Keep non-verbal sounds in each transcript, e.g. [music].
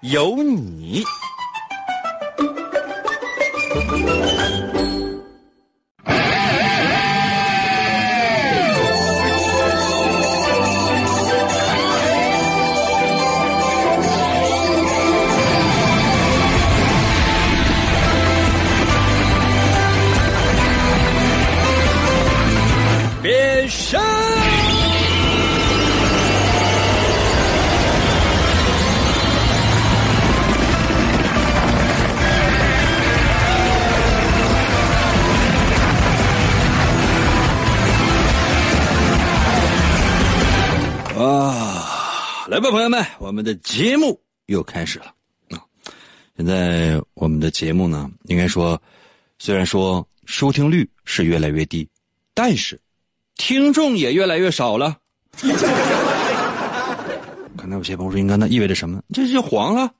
有你。来吧，朋友们，我们的节目又开始了！现在我们的节目呢，应该说，虽然说收听率是越来越低，但是听众也越来越少了。[laughs] 可能有些朋友说，应该那意味着什么？这就黄了。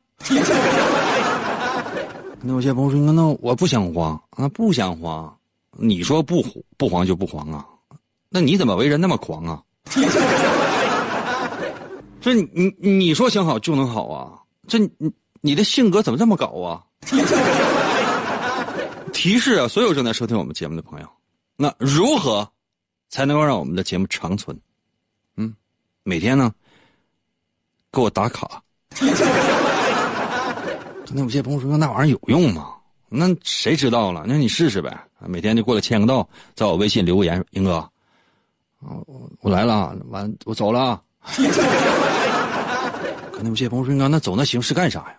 那有些朋友说，应该那我不想黄啊，不想黄。你说不不黄就不黄啊？那你怎么为人那么狂啊？这你你说想好就能好啊？这你你的性格怎么这么搞啊？[laughs] 提示啊，所有正在收听我们节目的朋友，那如何才能够让我们的节目长存？嗯，每天呢，给我打卡。[laughs] 那有些朋友说那玩意儿有用吗？那谁知道了？那你试试呗。每天就过来签个到，在我微信留个言，英哥，我我来了，完我走了。[laughs] 可能有些朋友说：“那走那形式干啥呀？”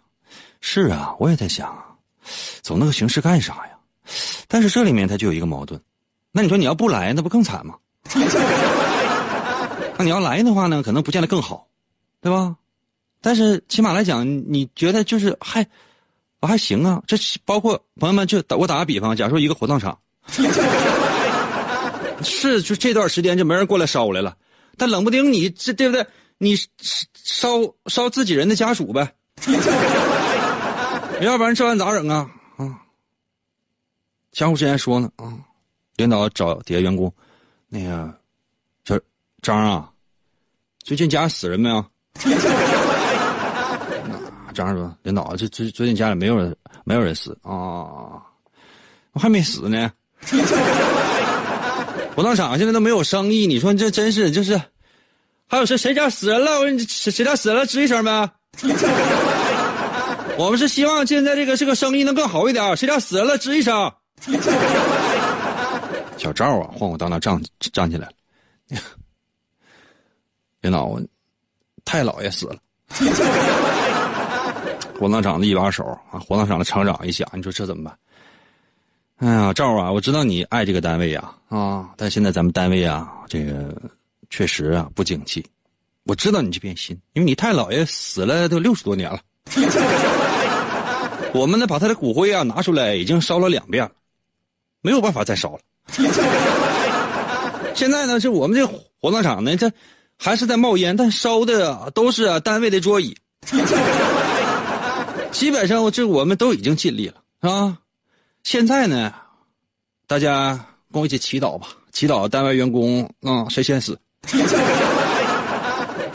是啊，我也在想，走那个形式干啥呀？但是这里面它就有一个矛盾，那你说你要不来，那不更惨吗？[laughs] 那你要来的话呢，可能不见得更好，对吧？但是起码来讲，你觉得就是还我还行啊？这包括朋友们，就打我打个比方，假如说一个火葬场，[laughs] 是就这段时间就没人过来烧来了。但冷不丁你这对不对？你烧烧自己人的家属呗，[laughs] 要不然这玩意咋整啊？啊！相互之前说呢啊，领导找底下员工，那个，这张啊，最近家里死人没有？[laughs] 张说：“领导，这最最近家里没有人，没有人死啊，我还没死呢。”火葬场现在都没有生意，你说这真是就是，还有谁谁家死人了？我谁谁家死了？吱一声呗。[laughs] 我们是希望现在这个这个生意能更好一点。谁家死人了？吱一声。小赵啊，晃晃荡荡站站起来了。领导，太老爷死了。[laughs] 火葬场的一把手啊，火葬场的厂长一想，你说这怎么办？哎呀，赵啊，我知道你爱这个单位呀，啊，但现在咱们单位啊，这个确实啊不景气。我知道你这片心，因为你太姥爷死了都六十多年了。[laughs] 我们呢，把他的骨灰啊拿出来，已经烧了两遍了，没有办法再烧了。[laughs] 现在呢，是我们这火葬场呢，这还是在冒烟，但烧的都是单位的桌椅。基本上，这我们都已经尽力了，是吧？现在呢，大家跟我一起祈祷吧，祈祷单位员工啊，谁先死，[laughs]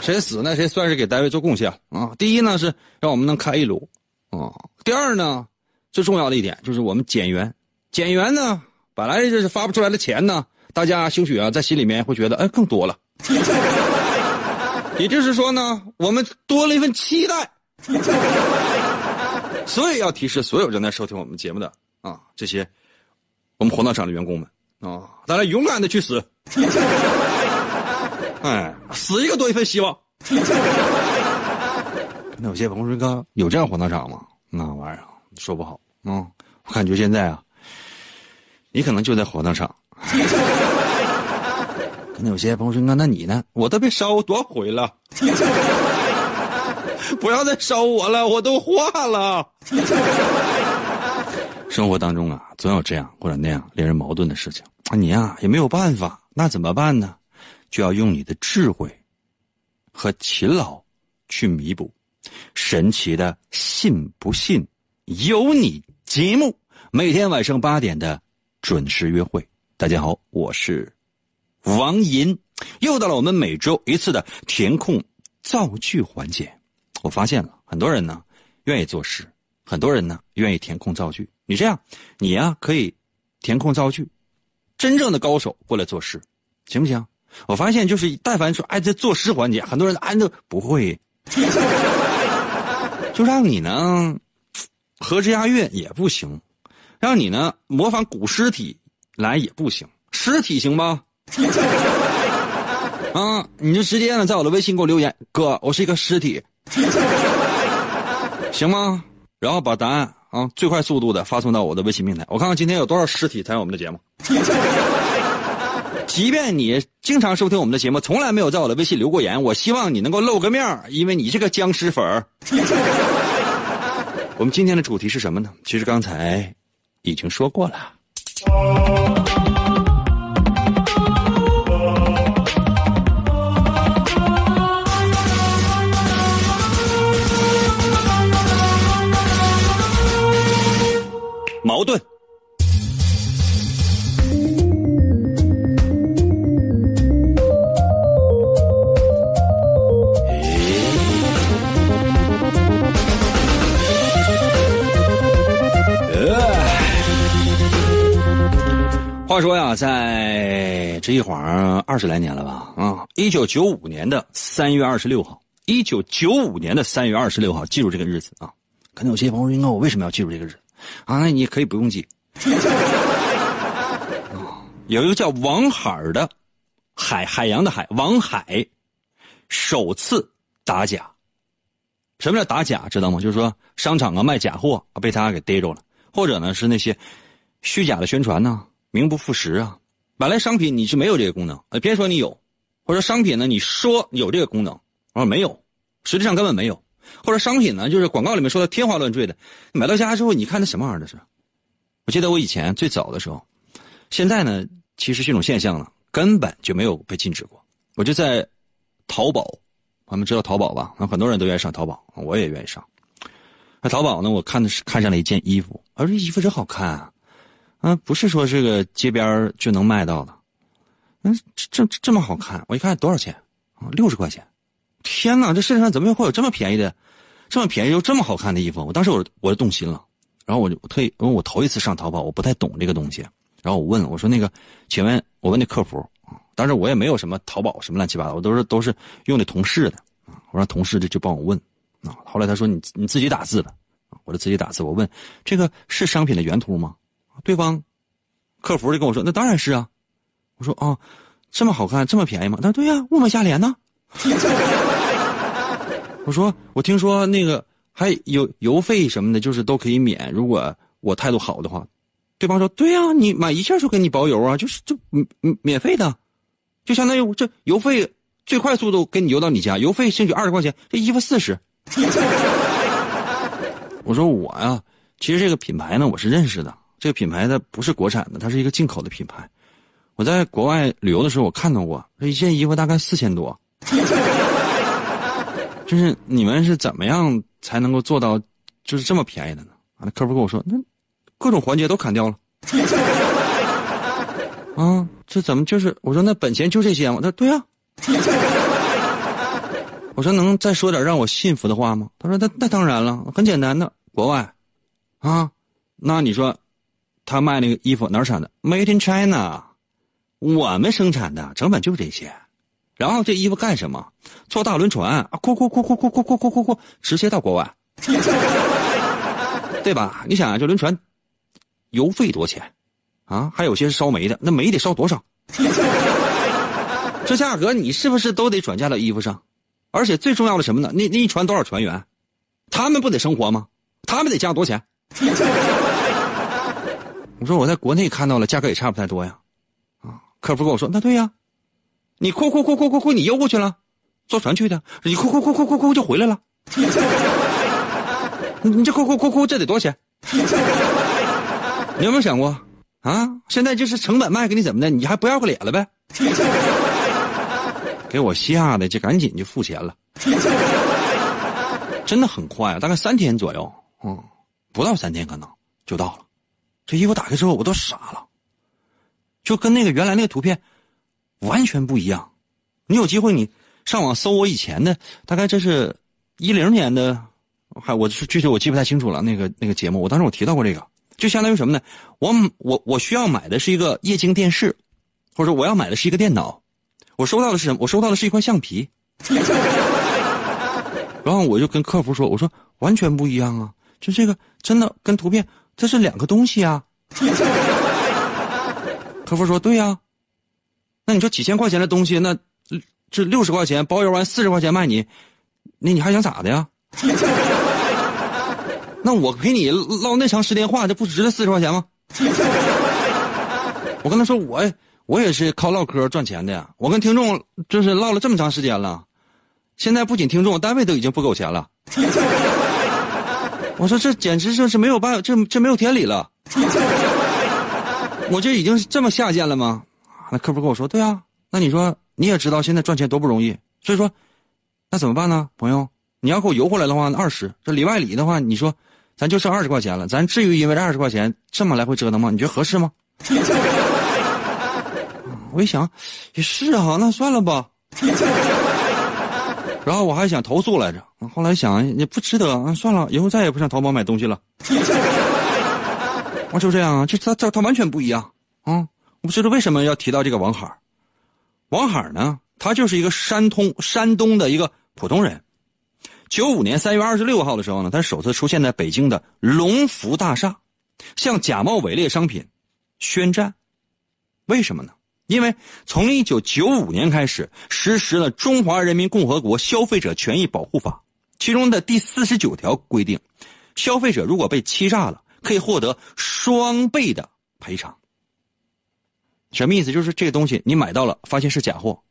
谁死呢？谁算是给单位做贡献啊？第一呢是让我们能开一炉啊，第二呢最重要的一点就是我们减员，减员呢本来就是发不出来的钱呢，大家兴许啊在心里面会觉得哎更多了，[laughs] 也就是说呢我们多了一份期待，[laughs] 所以要提示所有正在收听我们节目的。啊，这些我们火葬场的员工们啊，大家勇敢的去死，哎，死一个多一份希望。那有些朋友说：“哥，有这样火葬场吗？”那玩意儿说不好啊。我感觉现在啊，你可能就在火葬场。那有些朋友说：“哥，那你呢？我都被烧多少回了。[laughs] ”不要再烧我了，我都化了。生活当中啊，总有这样或者那样令人矛盾的事情啊，你呀也没有办法，那怎么办呢？就要用你的智慧和勤劳去弥补。神奇的信不信由你节目，每天晚上八点的准时约会。大家好，我是王银，又到了我们每周一次的填空造句环节。我发现了很多人呢愿意做事，很多人呢愿意填空造句。你这样，你呀可以填空造句，真正的高手过来作诗，行不行？我发现就是但凡说哎这作诗环节，很多人哎都不会，[laughs] 就让你呢和之押韵也不行，让你呢模仿古诗体。来也不行，尸体行吗？[laughs] 啊，你就直接呢，在我的微信给我留言，哥，我是一个尸体，行吗？然后把答案啊最快速度的发送到我的微信平台，我看看今天有多少尸体参与我们的节目。[laughs] 即便你经常收听我们的节目，从来没有在我的微信留过言，我希望你能够露个面因为你是个僵尸粉儿。[laughs] 我们今天的主题是什么呢？其实刚才已经说过了。矛盾。话说呀，在这一晃二十来年了吧？啊，一九九五年的三月二十六号，一九九五年的三月二十六号，记住这个日子啊！可能有些朋友说，我为什么要记住这个日子？啊，那你可以不用记。有一个叫王海的海海洋的海王海，首次打假。什么叫打假？知道吗？就是说商场啊卖假货被他给逮着了，或者呢是那些虚假的宣传呢。名不副实啊！本来商品你是没有这个功能，呃别说你有，或者商品呢你说有这个功能，我说没有，实际上根本没有，或者商品呢就是广告里面说的天花乱坠的，买到家之后你看那什么玩意儿这是？我记得我以前最早的时候，现在呢其实这种现象呢根本就没有被禁止过。我就在淘宝，咱们知道淘宝吧？那很多人都愿意上淘宝，我也愿意上。那淘宝呢，我看的是看上了一件衣服，而这衣服真好看啊！啊，不是说这个街边就能卖到的，嗯，这这这么好看，我一看多少钱啊？六十块钱！天哪，这世界上怎么会有这么便宜的，这么便宜又这么好看的衣服？我当时我我就动心了，然后我就特意，因为我头一次上淘宝，我不太懂这个东西，然后我问我说那个，请问我问那客服啊，当时我也没有什么淘宝什么乱七八糟，我都是都是用的同事的，我让同事就就帮我问啊，后来他说你你自己打字吧，我就自己打字，我问这个是商品的原图吗？对方客服就跟我说：“那当然是啊。”我说：“啊，这么好看，这么便宜吗？”他说：“对呀，物美价廉呢。[laughs] ”我说：“我听说那个还有邮费什么的，就是都可以免。如果我态度好的话。”对方说：“对呀，你买一件就给你包邮啊，就是就免免费的，就相当于这邮费最快速度给你邮到你家，邮费兴许二十块钱，这衣服四十。”我说：“我呀，其实这个品牌呢，我是认识的。”这个品牌它不是国产的，它是一个进口的品牌。我在国外旅游的时候，我看到过这一件衣服大概四千多。就是你们是怎么样才能够做到就是这么便宜的呢？啊，那客服跟我说，那各种环节都砍掉了。[laughs] 啊，这怎么就是我说那本钱就这些吗？他说对啊。我说能再说点让我信服的话吗？他说那那当然了，很简单的，国外，啊，那你说。他卖那个衣服哪儿产的？Made in China，我们生产的成本就这些。然后这衣服干什么？坐大轮船啊，哭哭哭哭哭哭哭哭哭哭，直接到国外，[laughs] 对吧？你想啊，这轮船油费多钱啊？还有些烧煤的，那煤得烧多少？[laughs] 这价格你是不是都得转嫁到衣服上？而且最重要的什么呢？那那一船多少船员？他们不得生活吗？他们得加多少钱？[laughs] 我说我在国内看到了，价格也差不太多呀，啊！客服跟我说，那对呀，你哭哭哭哭哭哭，你邮过去了，坐船去的，你哭哭哭哭哭哭就回来了，[laughs] 你这哭哭哭哭，这得多少钱？[laughs] 你有没有想过啊？现在就是成本卖给你怎么的？你还不要个脸了呗？[laughs] 给我吓的，就赶紧就付钱了。真的很快，大概三天左右，嗯，不到三天可能就到了。这衣服打开之后，我都傻了，就跟那个原来那个图片完全不一样。你有机会你上网搜我以前的，大概这是一零年的，还我具体我记不太清楚了。那个那个节目，我当时我提到过这个，就相当于什么呢？我我我需要买的是一个液晶电视，或者说我要买的是一个电脑，我收到的是什么？我收到的是一块橡皮。[laughs] 然后我就跟客服说：“我说完全不一样啊，就这个真的跟图片这是两个东西啊。”客服说：“对呀，那你说几千块钱的东西，那这六十块钱包邮完四十块钱卖你，那你还想咋的呀？[laughs] 那我陪你唠那长时间话，这不值这四十块钱吗？” [laughs] 我跟他说：“我我也是靠唠嗑赚钱的呀，我跟听众就是唠了这么长时间了。”现在不仅听众，单位都已经不给我钱了。[laughs] 我说这简直就是没有办法，这这没有天理了。我这已经是这么下贱了吗？那客服跟我说：“对啊，那你说你也知道现在赚钱多不容易，所以说，那怎么办呢，朋友？你要给我邮回来的话，二十这里外里的话，你说咱就剩二十块钱了，咱至于因为这二十块钱这么来回折腾吗？你觉得合适吗？” [laughs] 我一想，也是啊，那算了吧。然后我还想投诉来着，后来想也不值得，算了，以后再也不上淘宝买东西了。[laughs] 我就这样，就他他他完全不一样啊！不知道为什么要提到这个王海王海呢，他就是一个山东山东的一个普通人。九五年三月二十六号的时候呢，他首次出现在北京的龙福大厦，向假冒伪劣商品宣战。为什么呢？因为从一九九五年开始实施了《中华人民共和国消费者权益保护法》，其中的第四十九条规定，消费者如果被欺诈了，可以获得双倍的赔偿。什么意思？就是这个东西你买到了，发现是假货，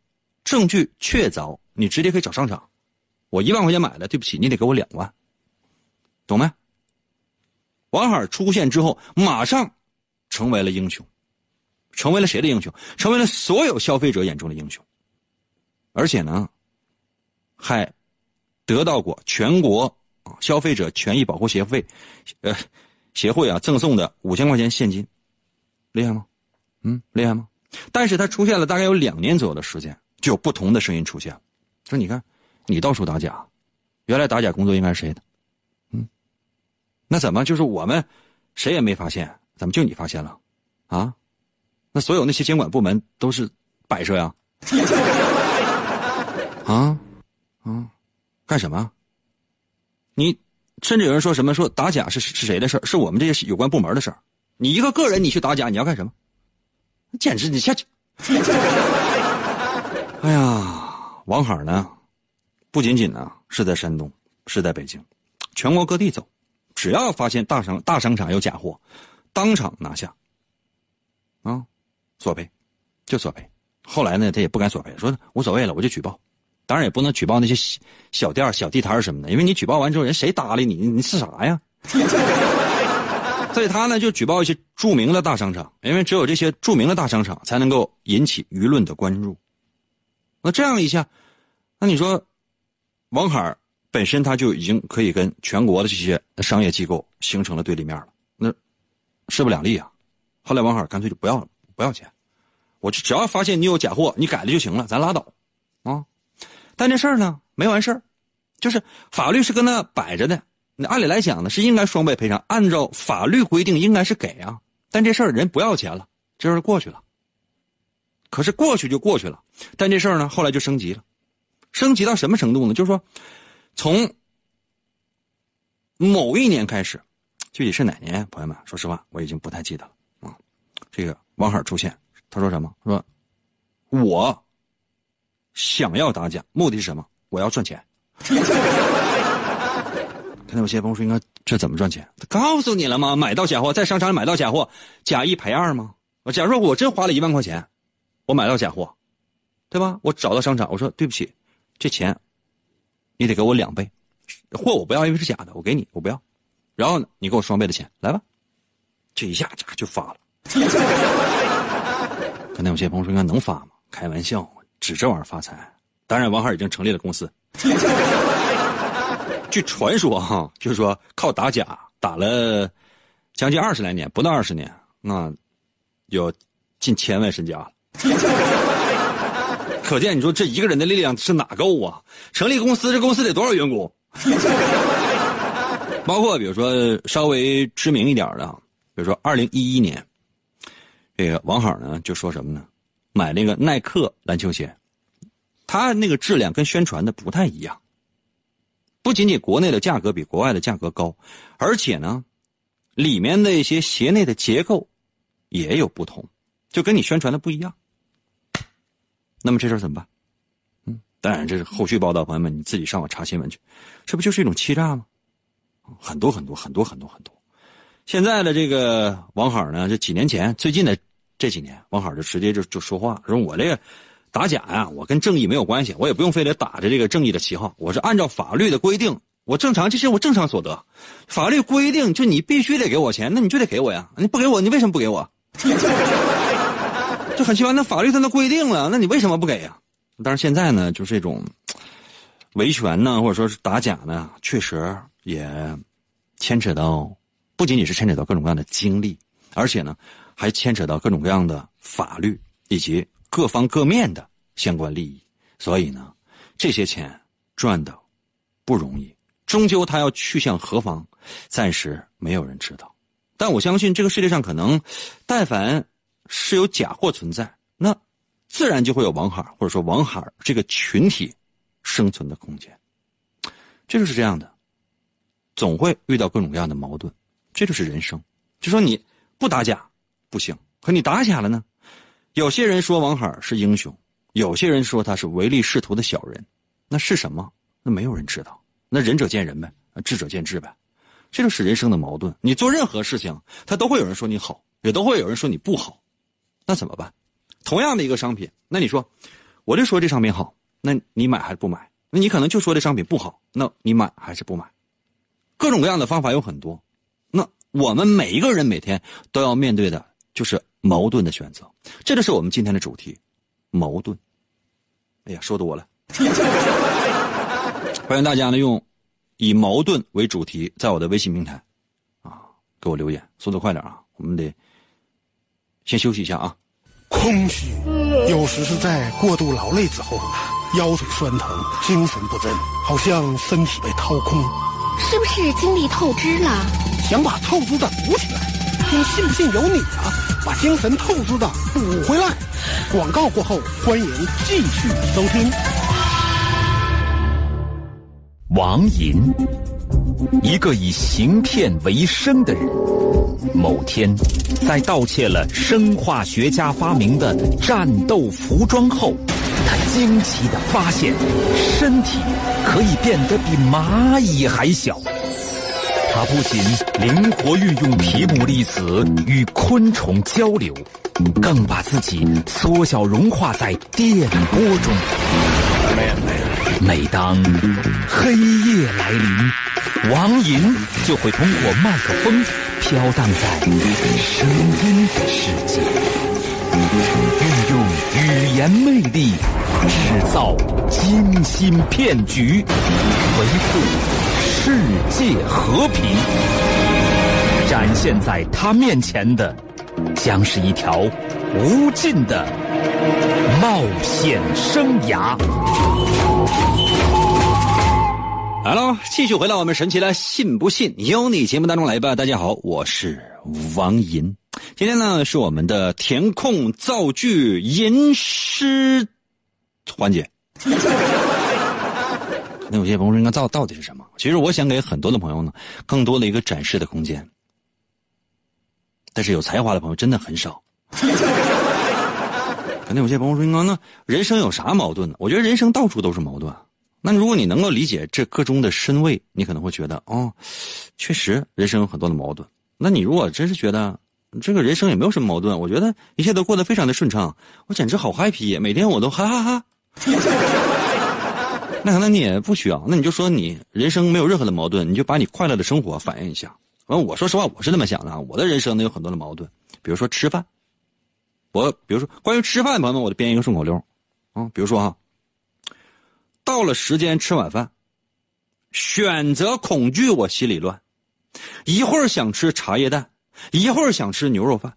证据确凿，你直接可以找商场。我一万块钱买的，对不起，你得给我两万，懂没？王海出现之后，马上成为了英雄。成为了谁的英雄？成为了所有消费者眼中的英雄，而且呢，还得到过全国消费者权益保护协会，呃，协会啊赠送的五千块钱现金，厉害吗？嗯，厉害吗？但是他出现了大概有两年左右的时间，就有不同的声音出现，说你看，你到处打假，原来打假工作应该是谁的？嗯，那怎么就是我们谁也没发现，怎么就你发现了？啊？那所有那些监管部门都是摆设呀？[laughs] 啊，啊，干什么？你甚至有人说什么说打假是是谁的事是我们这些有关部门的事儿。你一个个人你去打假，你要干什么？简直你下去！[laughs] 哎呀，王海呢？不仅仅呢是在山东，是在北京，全国各地走，只要发现大商大商场有假货，当场拿下。啊。索赔，就索赔。后来呢，他也不敢索赔，说无所谓了，我就举报。当然也不能举报那些小店、小地摊什么的，因为你举报完之后，人谁搭理你？你是啥呀？所以他呢，就举报一些著名的大商场，因为只有这些著名的大商场才能够引起舆论的关注。那这样一下，那你说，王海本身他就已经可以跟全国的这些商业机构形成了对立面了，那势不两立啊。后来王海干脆就不要了，不要钱。我就只要发现你有假货，你改了就行了，咱拉倒，啊！但这事儿呢没完事儿，就是法律是跟那摆着的。那按理来讲呢是应该双倍赔偿，按照法律规定应该是给啊。但这事儿人不要钱了，这事儿过去了。可是过去就过去了，但这事儿呢后来就升级了，升级到什么程度呢？就是说，从某一年开始，具体是哪年？朋友们，说实话我已经不太记得了啊。这个王海出现。他说什么？说，我想要打假，目的是什么？我要赚钱。[laughs] 可能有些朋友说，应该这怎么赚钱？他告诉你了吗？买到假货，在商场里买到假货，假一赔二吗？我假如说我真花了一万块钱，我买到假货，对吧？我找到商场，我说对不起，这钱你得给我两倍，货我不要，因为是假的，我给你，我不要。然后你给我双倍的钱，来吧，这一下就发了。可能有些朋友说：“应该能发吗？开玩笑，指这玩意儿发财。”当然，王海已经成立了公司。据传说哈，就是说靠打假打了将近二十来年，不到二十年，那有近千万身家。[laughs] 可见你说这一个人的力量是哪够啊？成立公司，这公司得多少员工？[laughs] 包括比如说稍微知名一点的，比如说二零一一年，这个王好呢就说什么呢？买那个耐克篮球鞋，它那个质量跟宣传的不太一样。不仅仅国内的价格比国外的价格高，而且呢，里面的一些鞋内的结构也有不同，就跟你宣传的不一样。那么这事怎么办？嗯，当然这是后续报道，朋友们你自己上网查新闻去，这不就是一种欺诈吗？很多很多很多很多很多。现在的这个王海呢，这几年前最近的这几年，王海就直接就就说话说：“我这个打假呀，我跟正义没有关系，我也不用非得打着这个正义的旗号，我是按照法律的规定，我正常这是我正常所得，法律规定就你必须得给我钱，那你就得给我呀，你不给我，你为什么不给我？” [laughs] 就很奇怪，那法律它都规定了，那你为什么不给呀？但是现在呢，就这种维权呢，或者说是打假呢，确实也牵扯到，不仅仅是牵扯到各种各样的精力，而且呢，还牵扯到各种各样的法律以及各方各面的相关利益。所以呢，这些钱赚的不容易，终究他要去向何方，暂时没有人知道。但我相信，这个世界上可能，但凡。是有假货存在，那自然就会有王海或者说王海这个群体生存的空间。这就是这样的，总会遇到各种各样的矛盾，这就是人生。就说你不打假不行，可你打假了呢？有些人说王海是英雄，有些人说他是唯利是图的小人，那是什么？那没有人知道。那仁者见仁呗，智者见智呗。这就是人生的矛盾。你做任何事情，他都会有人说你好，也都会有人说你不好。那怎么办？同样的一个商品，那你说，我就说这商品好，那你买还是不买？那你可能就说这商品不好，那你买还是不买？各种各样的方法有很多。那我们每一个人每天都要面对的就是矛盾的选择，这就是我们今天的主题——矛盾。哎呀，说多了。[laughs] 欢迎大家呢用以矛盾为主题，在我的微信平台啊给我留言，速度快点啊，我们得。先休息一下啊！空虚，有时是在过度劳累之后，腰腿酸疼，精神不振，好像身体被掏空。是不是精力透支了？想把透支的补起来，你信不信由你啊！把精神透支的补回来。广告过后，欢迎继续收听。王银，一个以行骗为生的人。某天，在盗窃了生化学家发明的战斗服装后，他惊奇的发现，身体可以变得比蚂蚁还小。他不仅灵活运用皮姆粒子与昆虫交流，更把自己缩小融化在电波中。每当黑夜来临，王银就会通过麦克风。飘荡在声音的世界，运用语言魅力制造精心骗局，维护世界和平。展现在他面前的，将是一条无尽的冒险生涯。好了，继续回到我们神奇的“信不信由你”节目当中来吧。大家好，我是王银。今天呢是我们的填空造句吟诗环节。[laughs] 那有些朋友说，那造到底是什么？其实我想给很多的朋友呢，更多的一个展示的空间。但是有才华的朋友真的很少。[laughs] 可能有些朋友说，那人生有啥矛盾呢？我觉得人生到处都是矛盾。那如果你能够理解这个中的深味，你可能会觉得哦，确实人生有很多的矛盾。那你如果真是觉得这个人生也没有什么矛盾，我觉得一切都过得非常的顺畅，我简直好 happy，每天我都哈哈哈。[laughs] 那可能你也不需要，那你就说你人生没有任何的矛盾，你就把你快乐的生活反映一下。完，我说实话，我是这么想的啊，我的人生呢有很多的矛盾，比如说吃饭，我比如说关于吃饭，朋友们，我就编一个顺口溜，啊，比如说哈，到了时间吃晚饭，选择恐惧，我心里乱，一会儿想吃茶叶蛋，一会儿想吃牛肉饭，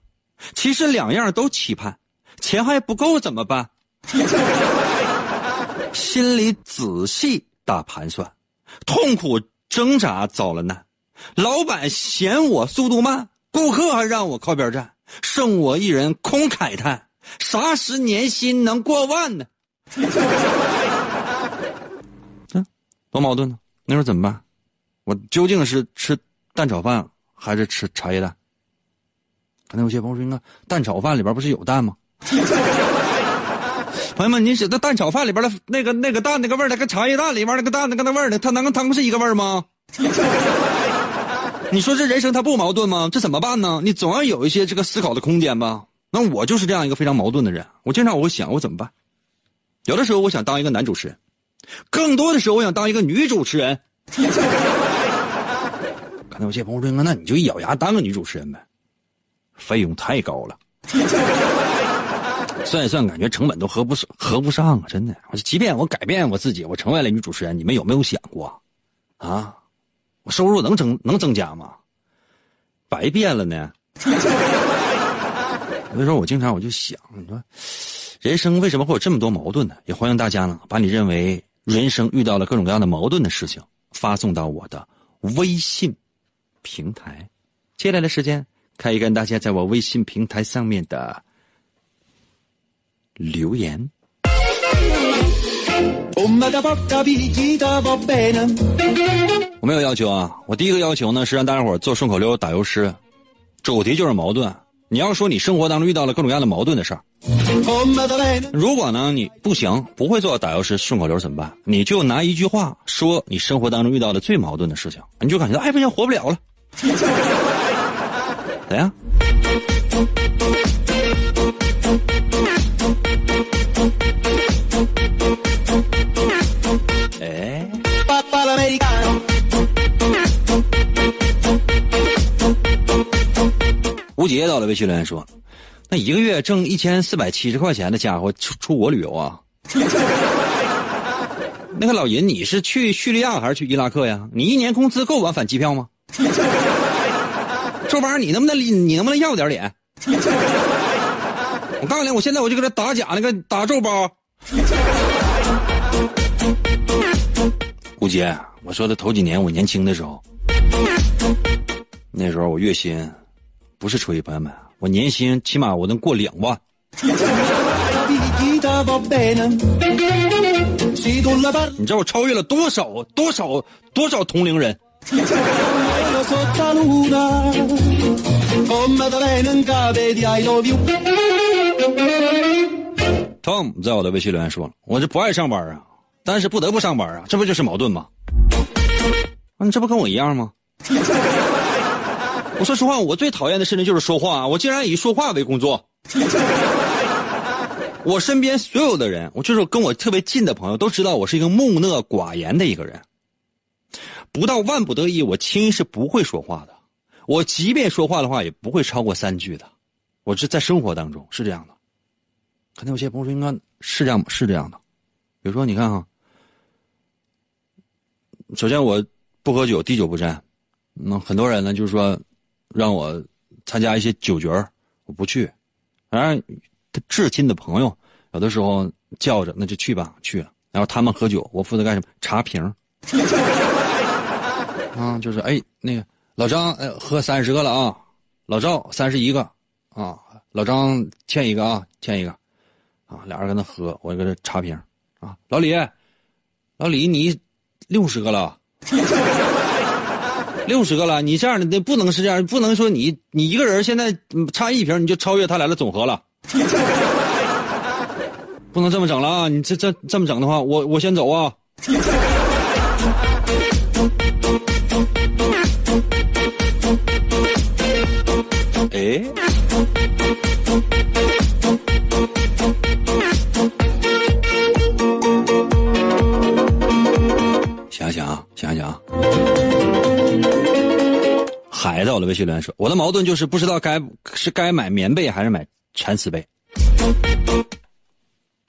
其实两样都期盼，钱还不够怎么办？[laughs] 心里仔细打盘算，痛苦挣扎遭了难，老板嫌我速度慢，顾客还让我靠边站，剩我一人空慨叹：啥时年薪能过万呢？嗯，[laughs] 多矛盾呢！那时候怎么办？我究竟是吃蛋炒饭还是吃茶叶蛋？可能有些朋友说：“那蛋炒饭里边不是有蛋吗？” [laughs] 朋友们，你写的蛋炒饭里边的那个那个蛋那个味儿，跟茶叶蛋里边那个蛋那个那味儿的，它能跟汤是一个味儿吗？[laughs] 你说这人生它不矛盾吗？这怎么办呢？你总要有一些这个思考的空间吧。那我就是这样一个非常矛盾的人。我经常我会想，我怎么办？有的时候我想当一个男主持人，更多的时候我想当一个女主持人。[laughs] 可能有些朋友说，那你就一咬牙当个女主持人呗，费用太高了。算一算，感觉成本都合不上，合不上啊！真的，我即便我改变我自己，我成为了女主持人，你们有没有想过，啊，我收入能增能增加吗？白变了呢。所以说我经常我就想，你说，人生为什么会有这么多矛盾呢？也欢迎大家呢，把你认为人生遇到了各种各样的矛盾的事情，发送到我的微信平台。接下来的时间，可以跟大家在我微信平台上面的。留言。我没有要求啊，我第一个要求呢是让大家伙做顺口溜打油诗，主题就是矛盾。你要说你生活当中遇到了各种各样的矛盾的事儿，如果呢你不行，不会做打油诗顺口溜怎么办？你就拿一句话说你生活当中遇到的最矛盾的事情，你就感觉哎不行活不了了，怎样？吴杰到了微信留言说：“那一个月挣一千四百七十块钱的家伙出出国旅游啊？[laughs] 那个老尹，你是去叙利亚还是去伊拉克呀？你一年工资够往返机票吗？这玩意儿你能不能你能不能要点脸？我告诉你，我现在我就搁这打假那个打皱包。吴杰，我说的头几年我年轻的时候，那时候我月薪。”不是吹，朋友们，我年薪起码我能过两万。你知道我超越了多少多少多少同龄人？Tom 在我的微信留言说了，我这不爱上班啊，但是不得不上班啊，这不就是矛盾吗？你这不跟我一样吗？我说实话，我最讨厌的事情就是说话。我竟然以说话为工作。我身边所有的人，我就是跟我特别近的朋友，都知道我是一个木讷寡言的一个人。不到万不得已，我轻易是不会说话的。我即便说话的话，也不会超过三句的。我是在生活当中是这样的。可能有些朋友说，应该是这样，是这样的。比如说，你看哈，首先我不喝酒，滴酒不沾。那很多人呢，就是说。让我参加一些酒局我不去。反正至亲的朋友，有的时候叫着那就去吧，去。然后他们喝酒，我负责干什么？查瓶 [laughs] 啊，就是哎，那个老张，哎，喝三十个了啊。老赵三十一个啊。老张欠一个啊，欠一个啊。俩人搁那喝，我搁这查瓶啊。老李，老李，你六十个了。六十个了，你这样的那不能是这样，不能说你你一个人现在差一瓶你就超越他俩的总和了，[laughs] 不能这么整了啊！你这这这么整的话，我我先走啊。想想啊，想想啊，孩子，我的微信留言说，我的矛盾就是不知道该是该买棉被还是买蚕丝被，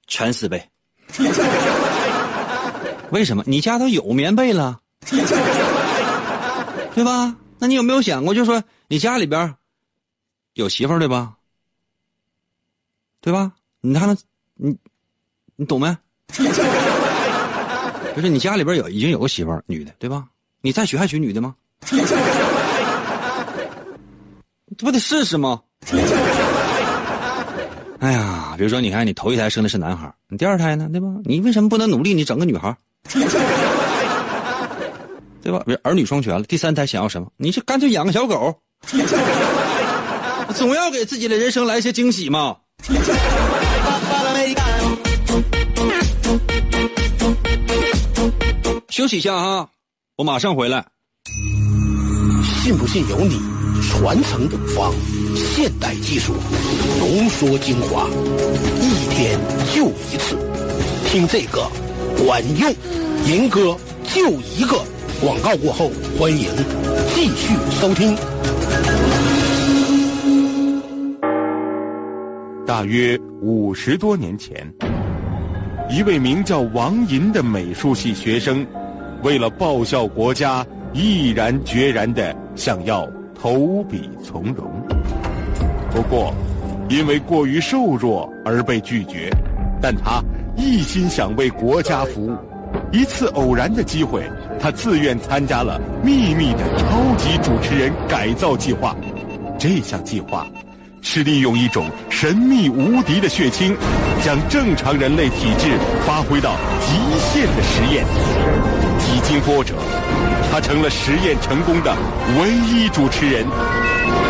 蚕丝被，[laughs] 为什么？你家都有棉被了，对吧？那你有没有想过，就是说你家里边有媳妇儿对吧？对吧？你还能你你懂没？[laughs] 就是你家里边有已经有个媳妇儿，女的对吧？你再娶还娶女的吗？[laughs] 这不得试试吗？[laughs] 哎呀，比如说，你看，你头一胎生的是男孩，你第二胎呢，对吧？你为什么不能努力？你整个女孩，对吧？儿女双全了，第三胎想要什么？你就干脆养个小狗，总要给自己的人生来些惊喜嘛。休息一下哈，我马上回来。信不信由你。传承古方，现代技术浓缩精华，一天就一次，听这个管用。银哥就一个广告过后，欢迎继续收听。大约五十多年前，一位名叫王银的美术系学生，为了报效国家，毅然决然的想要。投笔从戎，不过因为过于瘦弱而被拒绝。但他一心想为国家服务。一次偶然的机会，他自愿参加了秘密的超级主持人改造计划。这项计划是利用一种神秘无敌的血清，将正常人类体质发挥到极限的实验。几经波折。他成了实验成功的唯一主持人，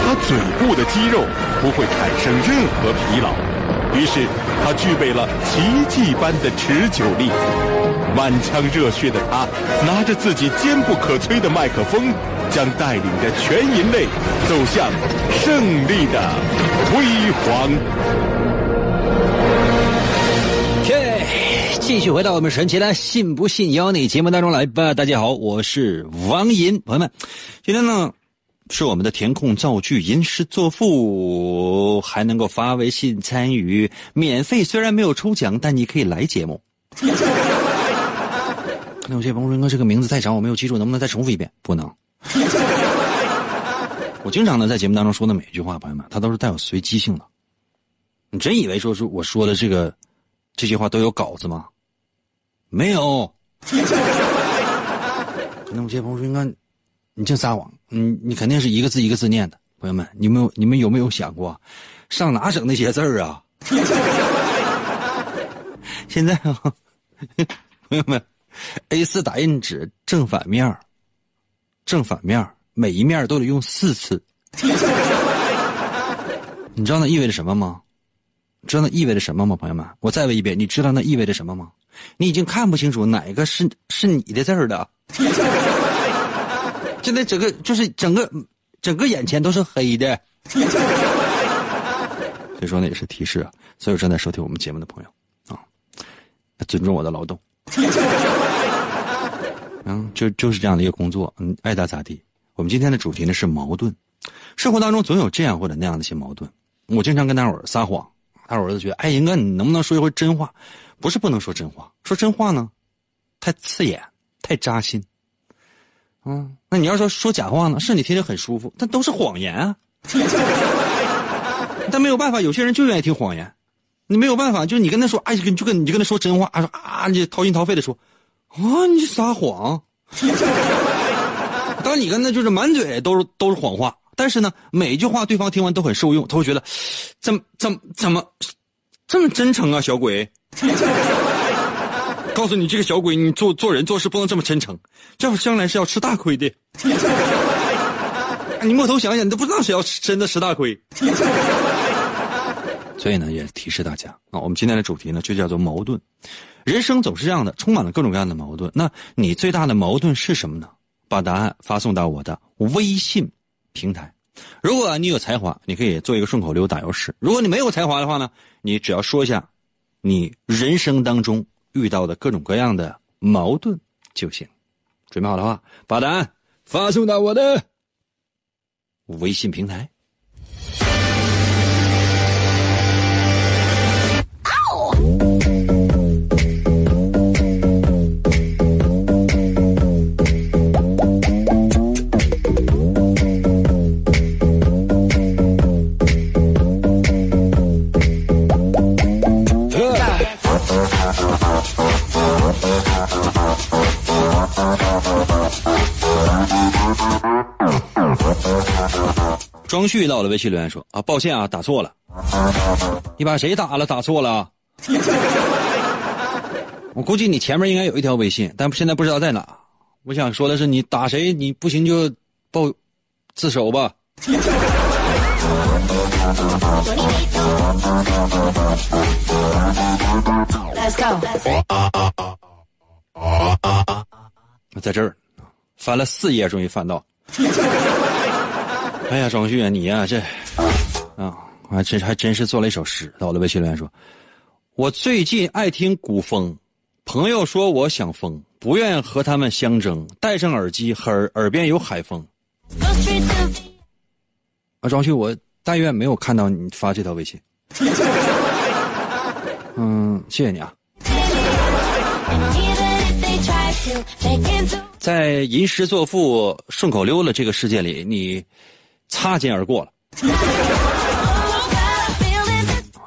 他嘴部的肌肉不会产生任何疲劳，于是他具备了奇迹般的持久力。满腔热血的他，拿着自己坚不可摧的麦克风，将带领着全人类走向胜利的辉煌。继续回到我们神奇的“信不信由你”节目当中来吧。大家好，我是王银，朋友们，今天呢是我们的填空造句、吟诗作赋，还能够发微信参与，免费。虽然没有抽奖，但你可以来节目。[laughs] 那有些朋友说：“哥，这个名字太长，我没有记住，能不能再重复一遍？”不能。[laughs] 我经常呢在节目当中说的每一句话，朋友们，它都是带有随机性的。你真以为说是我说的这个这句话都有稿子吗？没有，[laughs] 那我这朋友说：“应该，你净撒谎，你你肯定是一个字一个字念的。”朋友们，你们你们有没有想过，上哪整那些字儿啊？[laughs] 现在啊，朋友们，A 四打印纸正反面正反面每一面都得用四次。你知道那意味着什么吗？知道那意味着什么吗？朋友们，我再问一遍，你知道那意味着什么吗？你已经看不清楚哪个是是你的字儿了，[laughs] 现在整个就是整个整个眼前都是黑的，[laughs] 所以说呢也是提示啊，所有正在收听我们节目的朋友啊，尊重我的劳动，嗯，就就是这样的一个工作，嗯，爱咋咋地。我们今天的主题呢是矛盾，生活当中总有这样或者那样的一些矛盾，我经常跟大伙儿撒谎，大伙儿都觉得，哎，英哥你能不能说一回真话？不是不能说真话，说真话呢，太刺眼，太扎心。嗯，那你要说说假话呢，是你听着很舒服，但都是谎言啊。[laughs] 但没有办法，有些人就愿意听谎言。你没有办法，就是你跟他说，哎，你就跟你就跟他说真话，说啊，你掏心掏肺的说，啊，你撒谎。当你跟他就是满嘴都是都是谎话，但是呢，每一句话对方听完都很受用，他会觉得，怎么怎么怎么这么真诚啊，小鬼。[laughs] 告诉你，这个小鬼，你做做人做事不能这么真诚，这样将来是要吃大亏的。[laughs] 你摸头想想，你都不知道谁要真的吃大亏。[laughs] 所以呢，也提示大家啊，我们今天的主题呢就叫做矛盾。人生总是这样的，充满了各种各样的矛盾。那你最大的矛盾是什么呢？把答案发送到我的微信平台。如果你有才华，你可以做一个顺口溜打油诗；如果你没有才华的话呢，你只要说一下。你人生当中遇到的各种各样的矛盾就行，准备好的话，把答案发送到我的微信平台。庄旭到了微信留言说：“啊，抱歉啊，打错了。你把谁打了？打错了。[laughs] 我估计你前面应该有一条微信，但现在不知道在哪。我想说的是，你打谁？你不行就报自首吧。在这儿翻了四页，终于翻到。哎呀，庄旭啊，你呀，这啊，还真还真是做了一首诗。到了微信留言说：“我最近爱听古风，朋友说我想疯，不愿和他们相争，戴上耳机，耳耳边有海风。”啊，庄旭，我但愿没有看到你发这条微信。嗯，谢谢你啊。在吟诗作赋、顺口溜的这个世界里，你。擦肩而过了。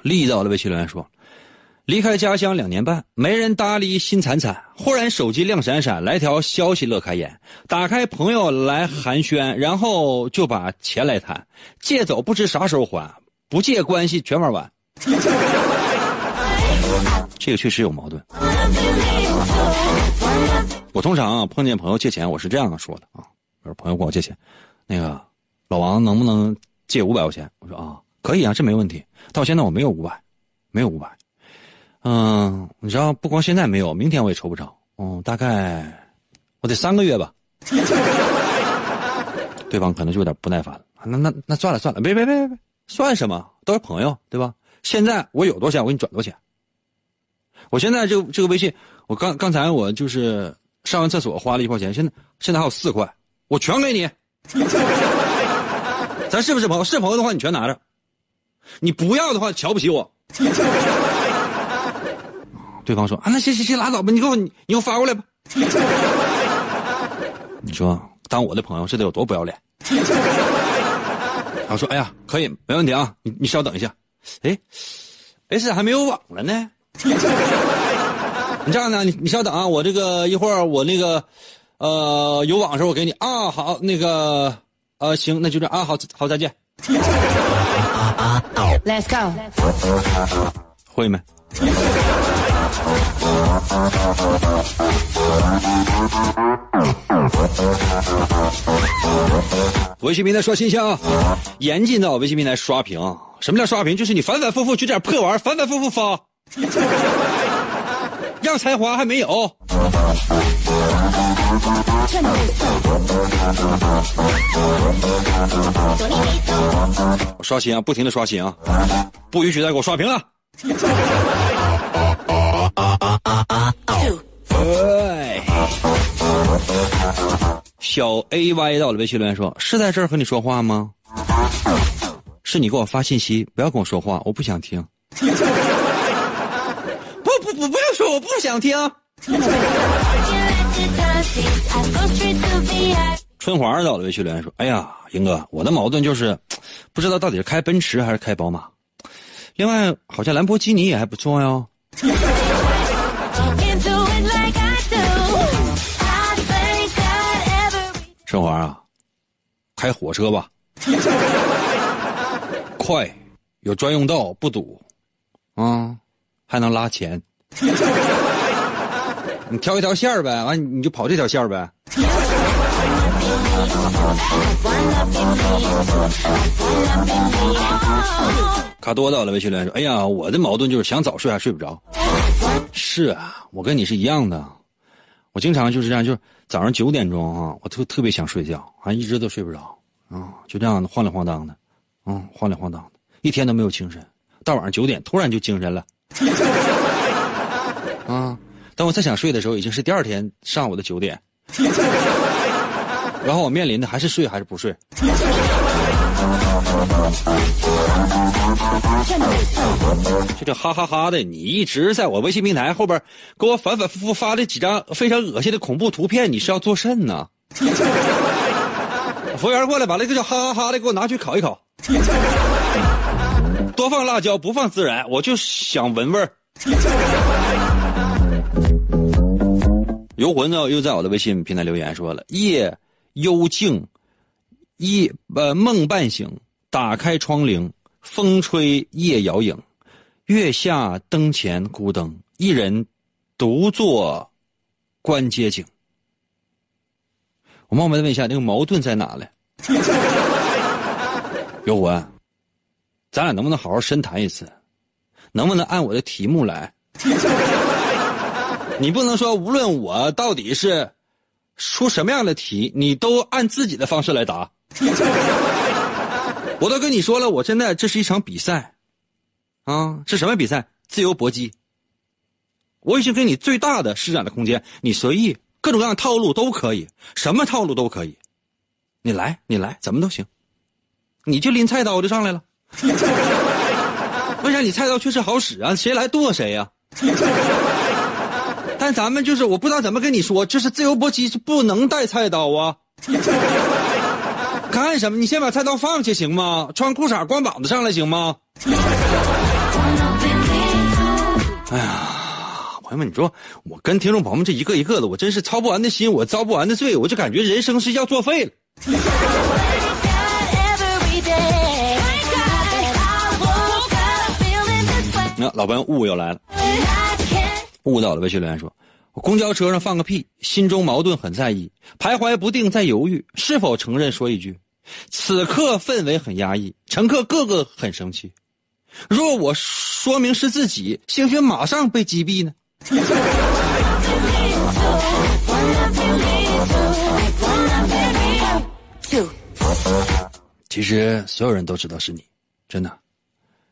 力道的微信留言说：“离开家乡两年半，没人搭理，心惨惨。忽然手机亮闪闪，来条消息乐开眼。打开朋友来寒暄，然后就把钱来谈，借走不知啥时候还，不借关系全玩完。这个确实有矛盾。我通常啊碰见朋友借钱，我是这样说的啊，比如朋友管我借钱，那个。”老王能不能借五百块钱？我说啊，可以啊，这没问题。到现在我没有五百，没有五百。嗯，你知道，不光现在没有，明天我也抽不着。嗯，大概我得三个月吧。[laughs] 对方可能就有点不耐烦了。那那那算了算了，别别别别别，算什么？都是朋友，对吧？现在我有多少钱，我给你转多少钱。我现在这个这个微信，我刚刚才我就是上完厕所花了一块钱，现在现在还有四块，我全给你。咱是不是朋友？是朋友的话，你全拿着；你不要的话，瞧不起我。[laughs] 对方说：“啊，那行行行，拉倒吧，你给我，你给我发过来吧。”你说当我的朋友，这得有多不要脸？他说：“哎呀，可以，没问题啊，你你稍等一下。”哎，哎，咋还没有网了呢？你这样呢？你你稍等啊，我这个一会儿我那个，呃，有网的时候我给你啊。好，那个。呃，行，那就这啊，好好再见。Let's go。会没？微信平台刷新箱，严禁到微信平台刷屏。什么叫刷屏？就是你反反复复就点破玩意儿反反复复发。[laughs] 要才华还没有。刷新啊，不停的刷新啊，不允许再给我刷屏了。小 A Y 到了微信留言说：“是在这儿和你说话吗？是你给我发信息，不要跟我说话，我不想听。不不不，不要说，我不想听。”春华到了微信留言说：“哎呀，英哥，我的矛盾就是，不知道到底是开奔驰还是开宝马。另外，好像兰博基尼也还不错哟。”春华啊，开火车吧，快，有专用道，不堵，啊，还能拉钱。你挑一条线儿呗，完你就跑这条线儿呗。卡多到了，微信留言说：“哎呀，我的矛盾就是想早睡还睡不着。”是啊，我跟你是一样的，我经常就是这样，就是早上九点钟啊，我特特别想睡觉，啊，一直都睡不着，啊，就这样晃里晃荡的，嗯，晃里晃荡的，一天都没有精神，到晚上九点突然就精神了，[laughs] 啊。等我再想睡的时候，已经是第二天上午的九点，然后我面临的还是睡还是不睡。就这哈哈哈的，你一直在我微信平台后边给我反反复复发的几张非常恶心的恐怖图片，你是要做甚呢？服务员过来，把那个叫哈哈哈的给我拿去烤一烤，多放辣椒，不放孜然，我就想闻味儿。游魂呢，又在我的微信平台留言说了：夜幽静，夜呃梦半醒，打开窗棂，风吹夜摇影，月下灯前孤灯，一人独坐观街景。我冒昧的问一下，那个矛盾在哪嘞？[laughs] 游魂，咱俩能不能好好深谈一次？能不能按我的题目来？你不能说无论我到底是出什么样的题，你都按自己的方式来答。[laughs] 我都跟你说了，我现在这是一场比赛，啊，是什么比赛？自由搏击。我已经给你最大的施展的空间，你随意，各种各样的套路都可以，什么套路都可以，你来，你来，怎么都行，你就拎菜刀就上来了。[laughs] 为啥你菜刀确实好使啊？谁来剁谁呀、但咱们就是我不知道怎么跟你说，就是自由搏击是不能带菜刀啊。[laughs] 干什么？你先把菜刀放下行吗？穿裤衩光膀子上来行吗？[laughs] 哎呀，朋友们，你说我跟听众朋友们这一个一个的，我真是操不完的心，我遭不完的罪，我就感觉人生是要作废了。[laughs] 那老朋友雾又来了，误导了维修人员说：“公交车上放个屁，心中矛盾很在意，徘徊不定在犹豫是否承认说一句。此刻氛围很压抑，乘客个个很生气。若我说明是自己，兴许马上被击毙呢。”其实所有人都知道是你，真的。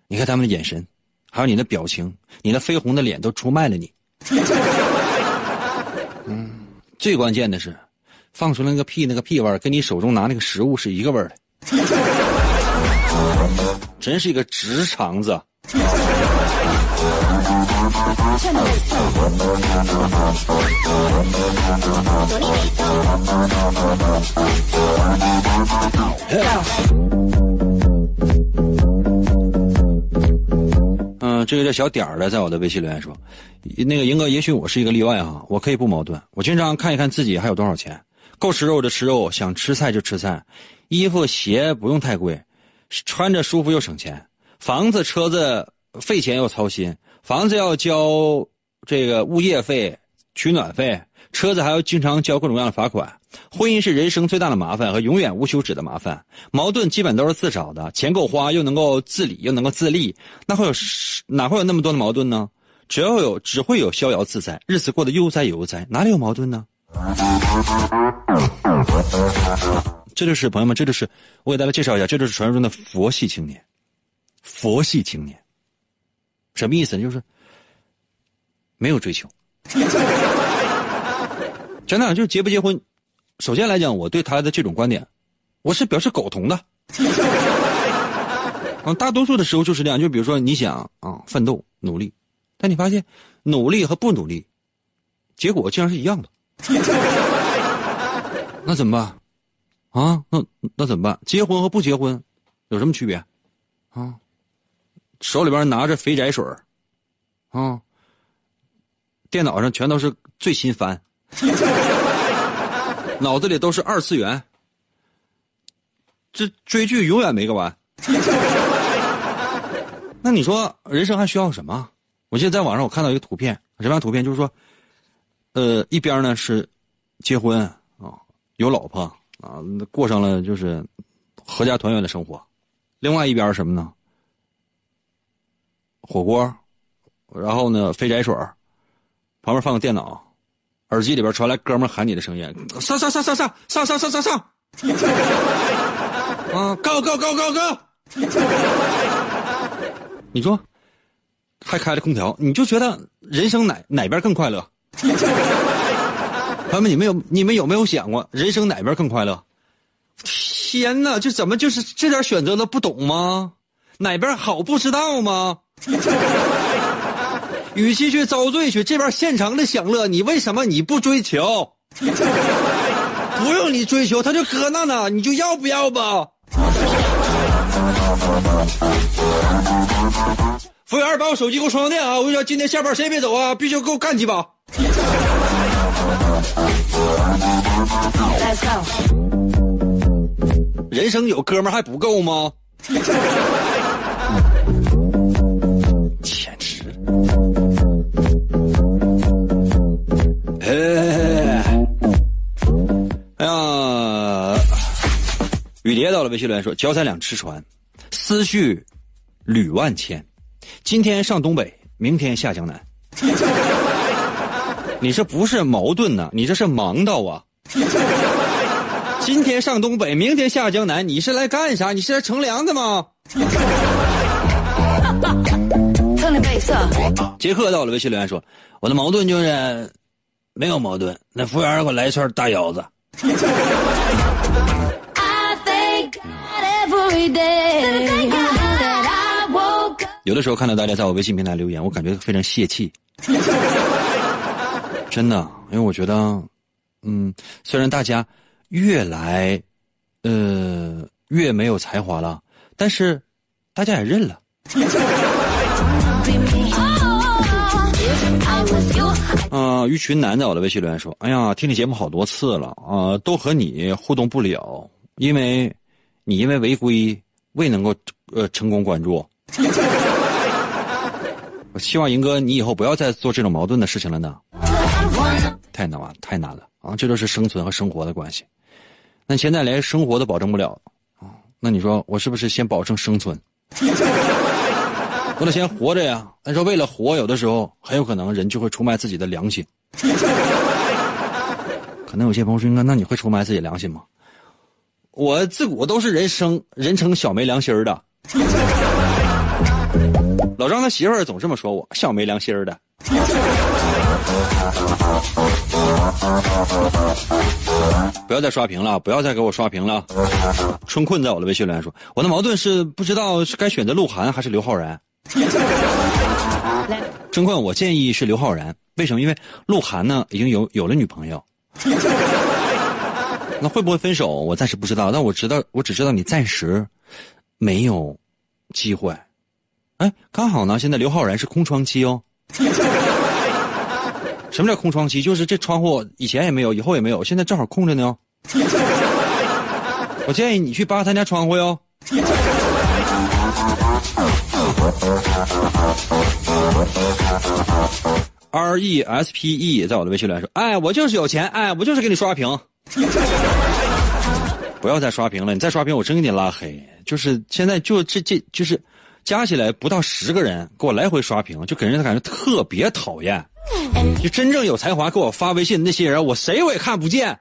你看他们的眼神，还有你的表情，你那绯红的脸都出卖了你。[laughs] 嗯，最关键的是，放出来那个屁，那个屁味跟你手中拿那个食物是一个味儿的，[laughs] 真是一个直肠子。[laughs] 这个叫小点儿的，在我的微信留言说：“那个英哥，也许我是一个例外哈，我可以不矛盾。我经常看一看自己还有多少钱，够吃肉就吃肉，想吃菜就吃菜，衣服鞋不用太贵，穿着舒服又省钱，房子车子费钱又操心，房子要交这个物业费、取暖费，车子还要经常交各种各样的罚款。婚姻是人生最大的麻烦和永远无休止的麻烦，矛盾基本都是自找的，钱够花又能够自理又能够自立，那会有哪会有那么多的矛盾呢？只要有只会有逍遥自在，日子过得悠哉悠哉，哪里有矛盾呢？这就是朋友们，这就是我给大家介绍一下，这就是传说中的佛系青年。佛系青年什么意思呢？就是没有追求。[laughs] 真的就是结不结婚，首先来讲，我对他的这种观点，我是表示苟同的。啊，[laughs] 大多数的时候就是这样。就比如说你想啊，奋斗努力，但你发现努力和不努力，结果竟然是一样的。[laughs] 那怎么办？啊，那那怎么办？结婚和不结婚有什么区别？啊，手里边拿着肥宅水啊，电脑上全都是最新番。脑子里都是二次元，这追剧永远没个完。那你说人生还需要什么？我记得在网上我看到一个图片，什么样图片？就是说，呃，一边呢是结婚啊，有老婆啊，过上了就是合家团圆的生活；另外一边什么呢？火锅，然后呢肥宅水，旁边放个电脑。耳机里边传来哥们喊你的声音：“上上上上上上上上上上！” [laughs] 啊，高高高高高！你说，还开着空调，你就觉得人生哪哪边更快乐？[laughs] 朋友们，你们有你们有没有想过，人生哪边更快乐？天哪，这怎么就是这点选择都不懂吗？哪边好不知道吗？与其去遭罪去，这边现成的享乐，你为什么你不追求？不用你追求，他就搁那呢，你就要不要吧？服务员，把我手机给我充上电啊！我跟你说，今天下班谁也别走啊，必须给我干几把。人生有哥们还不够吗？哎，哎呀，雨蝶到了微信留言说：“脚踩两只船，思绪旅万千。今天上东北，明天下江南。[laughs] 你这不是矛盾呢？你这是忙到啊！今天上东北，明天下江南，你是来干啥？你是来乘凉的吗？”杰克到了微信留言说：“我的矛盾就是没有矛盾。那服务员给我来一串大腰子。”有的时候看到大家在我微信平台留言，我感觉非常泄气。真的，因为我觉得，嗯，虽然大家越来，呃，越没有才华了，但是大家也认了。啊，于群男在我的微信留言说：“哎呀，听你节目好多次了啊，都和你互动不了，因为你因为违规未能够呃成功关注。[laughs] 我希望银哥你以后不要再做这种矛盾的事情了呢。太难了，太难了啊！这就是生存和生活的关系。那现在连生活都保证不了啊，那你说我是不是先保证生存？”我得先活着呀！但说为了活，有的时候很有可能人就会出卖自己的良心。可能有些朋友说：“那那你会出卖自己良心吗？”我自古都是人生人称小没良心的。老张他媳妇儿总这么说我：“小没良心的。”不要再刷屏了！不要再给我刷屏了！春困在我的微信留言说：“我的矛盾是不知道是该选择鹿晗还是刘昊然。” [laughs] 郑困，我建议是刘昊然。为什么？因为鹿晗呢已经有有了女朋友。[laughs] 那会不会分手？我暂时不知道。但我知道，我只知道你暂时没有机会。哎，刚好呢，现在刘昊然是空窗期哦。[laughs] 什么叫空窗期？就是这窗户以前也没有，以后也没有，现在正好空着呢。我建议你去扒他家窗户哟。R E S P E 在我的微信里说：“哎，我就是有钱，哎，我就是给你刷屏。[laughs] 不要再刷屏了，你再刷屏，我真给你拉黑。就是现在，就这这就是加起来不到十个人给我来回刷屏，就给人的感觉特别讨厌。就真正有才华给我发微信的那些人，我谁我也看不见。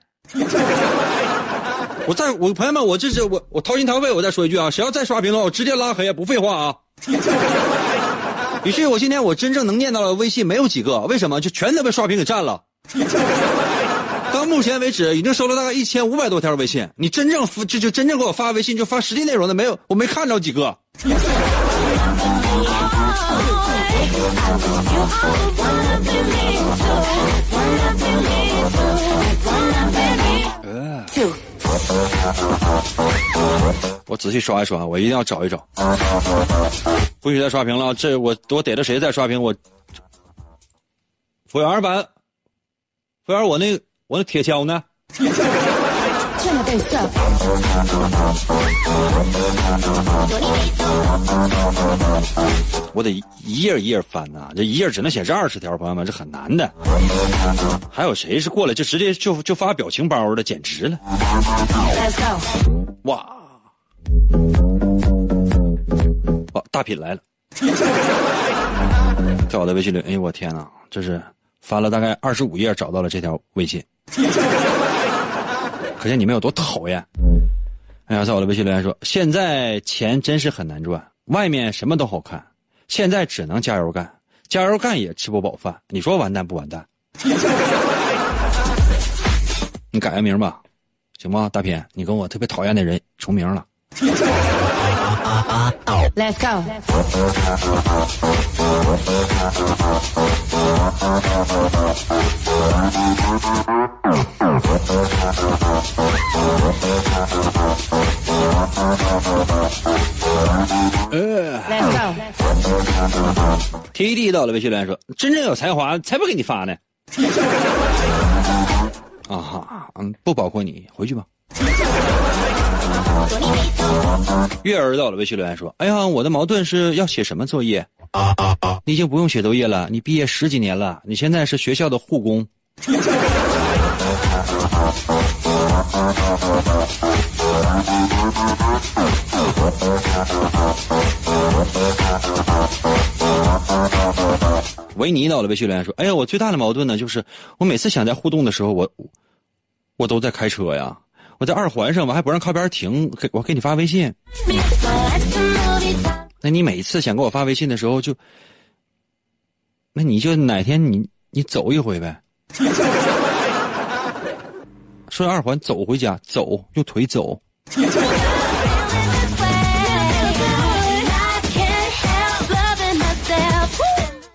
我再我朋友们，我这是我我掏心掏肺，我再说一句啊，谁要再刷屏的话，我直接拉黑，不废话啊。” [laughs] 于是，我今天我真正能念到的微信没有几个，为什么？就全都被刷屏给占了。[laughs] 到目前为止，已经收了大概一千五百多条微信。你真正就就真正给我发微信，就发实际内容的没有，我没看着几个。[laughs] 我仔细刷一刷，我一定要找一找。不许再刷屏了，这我我逮着谁再刷屏我。服务员把，服务员我那我那铁锹呢？我得一页一页翻呐，这一页只能显示二十条，朋友们这很难的。还有谁是过来就直接就就发表情包的，简直了！哇！大品来了，在我的微信里，哎呦我天呐，这是翻了大概二十五页找到了这条微信。可见你们有多讨厌！哎呀，在我的微信留言说：“现在钱真是很难赚，外面什么都好看，现在只能加油干，加油干也吃不饱饭。你说完蛋不完蛋？[laughs] 你改个名吧，行吗？大平，你跟我特别讨厌的人重名了。Let's go。Let's go。T D 到了微信留言说：“真正有才华才不给你发呢。[laughs] ”啊哈，嗯，不包括你，回去吧。月儿到了微信留言说：“哎呀，我的矛盾是要写什么作业？你已经不用写作业了，你毕业十几年了，你现在是学校的护工。”维尼到了微信留言说：“哎呀，我最大的矛盾呢，就是我每次想在互动的时候，我我都在开车呀，我在二环上，我还不让靠边停，给我给你发微信。那你每次想给我发微信的时候，就那你就哪天你你走一回呗。顺二环走回家，走用腿走。”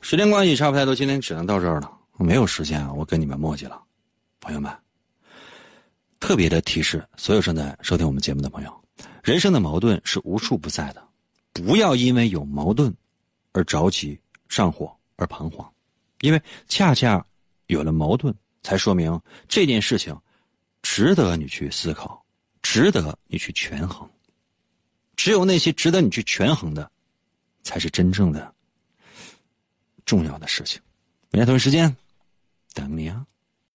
时间关系差不太多，今天只能到这儿了。我没有时间啊，我跟你们磨叽了，朋友们。特别的提示，所有正在收听我们节目的朋友，人生的矛盾是无处不在的，不要因为有矛盾而着急、上火而彷徨，因为恰恰有了矛盾，才说明这件事情值得你去思考，值得你去权衡。只有那些值得你去权衡的，才是真正的。重要的事情，明天同一时间等你啊。